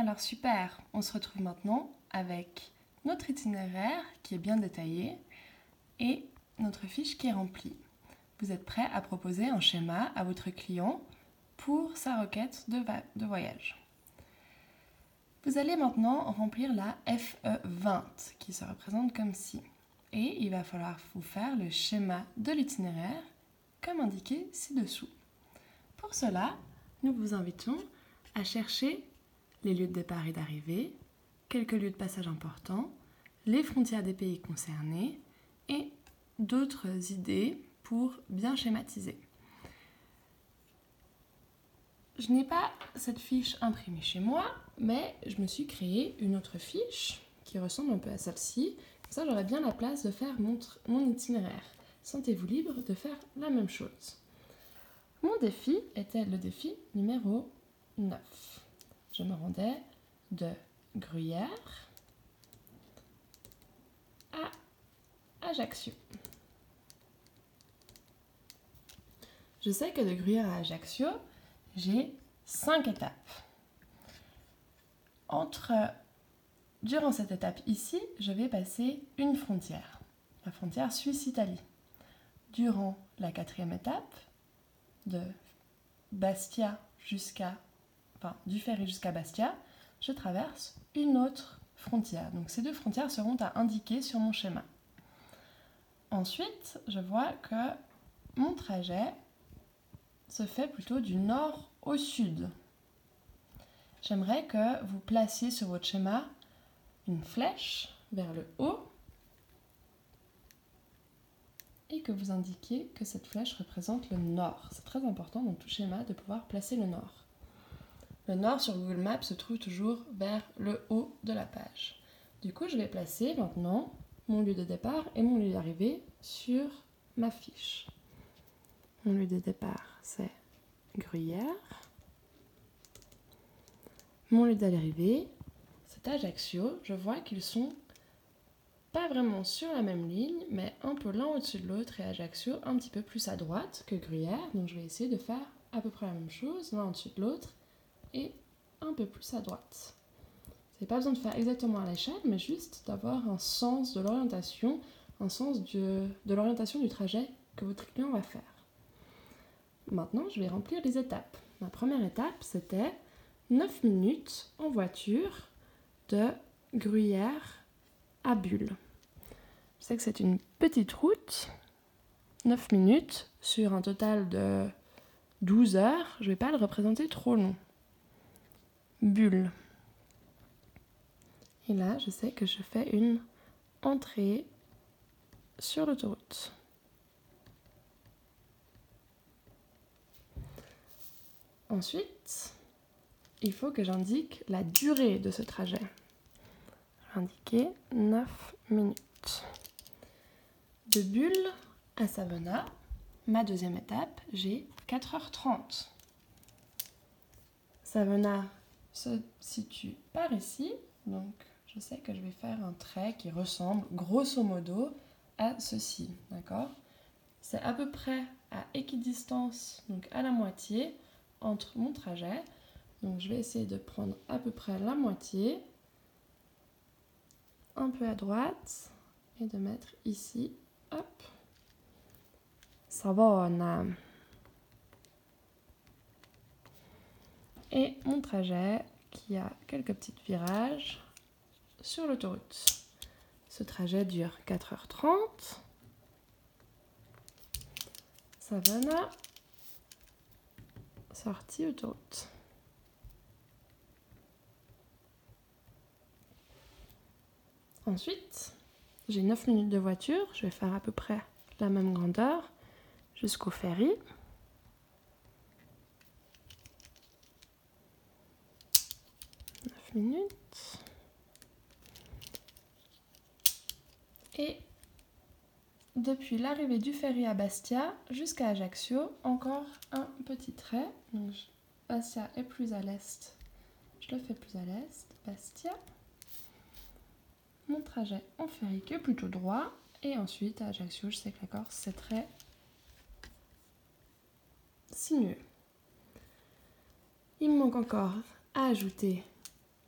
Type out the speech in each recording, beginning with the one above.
Alors super, on se retrouve maintenant avec notre itinéraire qui est bien détaillé et notre fiche qui est remplie. Vous êtes prêt à proposer un schéma à votre client pour sa requête de, de voyage. Vous allez maintenant remplir la FE20 qui se représente comme ci. Et il va falloir vous faire le schéma de l'itinéraire comme indiqué ci-dessous. Pour cela, nous vous invitons à chercher les lieux de départ et d'arrivée, quelques lieux de passage importants, les frontières des pays concernés et d'autres idées pour bien schématiser. Je n'ai pas cette fiche imprimée chez moi, mais je me suis créé une autre fiche qui ressemble un peu à celle-ci. Ça, j'aurai bien la place de faire mon, mon itinéraire. Sentez-vous libre de faire la même chose. Mon défi était le défi numéro 9. Je me rendais de Gruyère à Ajaccio. Je sais que de Gruyère à Ajaccio, j'ai cinq étapes. Entre durant cette étape ici, je vais passer une frontière, la frontière Suisse-Italie. Durant la quatrième étape, de Bastia jusqu'à, enfin, du ferry jusqu'à Bastia, je traverse une autre frontière. Donc ces deux frontières seront à indiquer sur mon schéma. Ensuite, je vois que mon trajet se fait plutôt du nord au sud. J'aimerais que vous placiez sur votre schéma une flèche vers le haut et que vous indiquiez que cette flèche représente le nord. C'est très important dans tout schéma de pouvoir placer le nord. Le nord sur Google Maps se trouve toujours vers le haut de la page. Du coup, je vais placer maintenant mon lieu de départ et mon lieu d'arrivée sur ma fiche. Mon lieu de départ, c'est Gruyère. Mon lieu d'arrivée, c'est Ajaccio. Je vois qu'ils sont pas vraiment sur la même ligne, mais un peu l'un au-dessus de l'autre et Ajaccio un petit peu plus à droite que Gruyère. Donc je vais essayer de faire à peu près la même chose, l'un au-dessus de l'autre et un peu plus à droite. Vous n'avez pas besoin de faire exactement à l'échelle, mais juste d'avoir un sens de l'orientation, un sens de, l'orientation du trajet que votre client va faire. Maintenant, je vais remplir les étapes. Ma première étape, c'était 9 minutes en voiture de Gruyère à Bulle. Je sais que c'est une petite route, 9 minutes sur un total de 12 heures. Je ne vais pas le représenter trop long. Bulle. Et là, je sais que je fais une entrée sur l'autoroute. Ensuite, il faut que j'indique la durée de ce trajet. Indiquer 9 minutes. De Bulle à Savona, ma deuxième étape, j'ai 4h30. Savona se situe par ici, donc je sais que je vais faire un trait qui ressemble grosso modo à ceci, d'accord? C'est à peu près à équidistance, donc à la moitié, entre mon trajet. Donc je vais essayer de prendre à peu près la moitié, un peu à droite, et de mettre ici, hop, ça va, on a... Et mon trajet qui a quelques petits virages sur l'autoroute. Ce trajet dure 4h30. Savannah, sortie autoroute. Ensuite, j'ai 9 minutes de voiture, je vais faire à peu près la même grandeur jusqu'au ferry. Minutes. Et depuis l'arrivée du ferry à Bastia jusqu'à Ajaccio, encore un petit trait. Donc, Bastia est plus à l'est. Je le fais plus à l'est. Bastia. Mon trajet en ferry qui est plutôt droit. Et ensuite à Ajaccio, je sais que la Corse c'est très sinueux. Il me manque encore à ajouter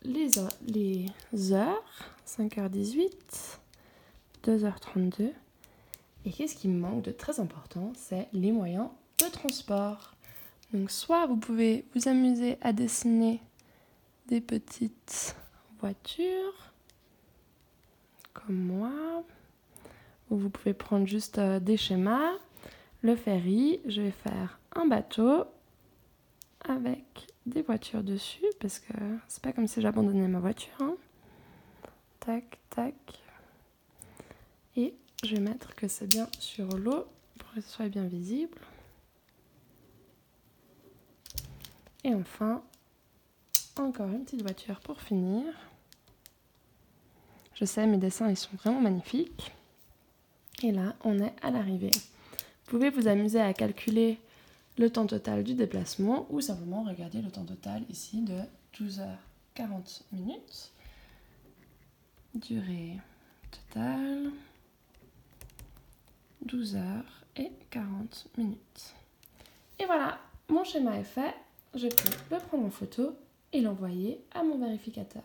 les, heures, 5h18, 2h32. Et qu'est-ce qui me manque de très important C'est les moyens de transport. Donc soit vous pouvez vous amuser à dessiner des petites voitures, comme moi, ou vous pouvez prendre juste euh, des schémas. Le ferry, je vais faire un bateau avec des voitures dessus parce que c'est pas comme si j'abandonnais ma voiture. Hein. Tac, tac. Et je vais mettre que c'est bien sur l'eau pour que ce soit bien visible. Et enfin, encore une petite voiture pour finir. Je sais, mes dessins, ils sont vraiment magnifiques. Et là, on est à l'arrivée. Vous pouvez vous amuser à calculer le temps total du déplacement ou simplement regarder le temps total ici de 12h40 minutes. Durée totale 12h et 40 minutes. Et voilà, mon schéma est fait. Je peux le prendre en photo et l'envoyer à mon vérificateur.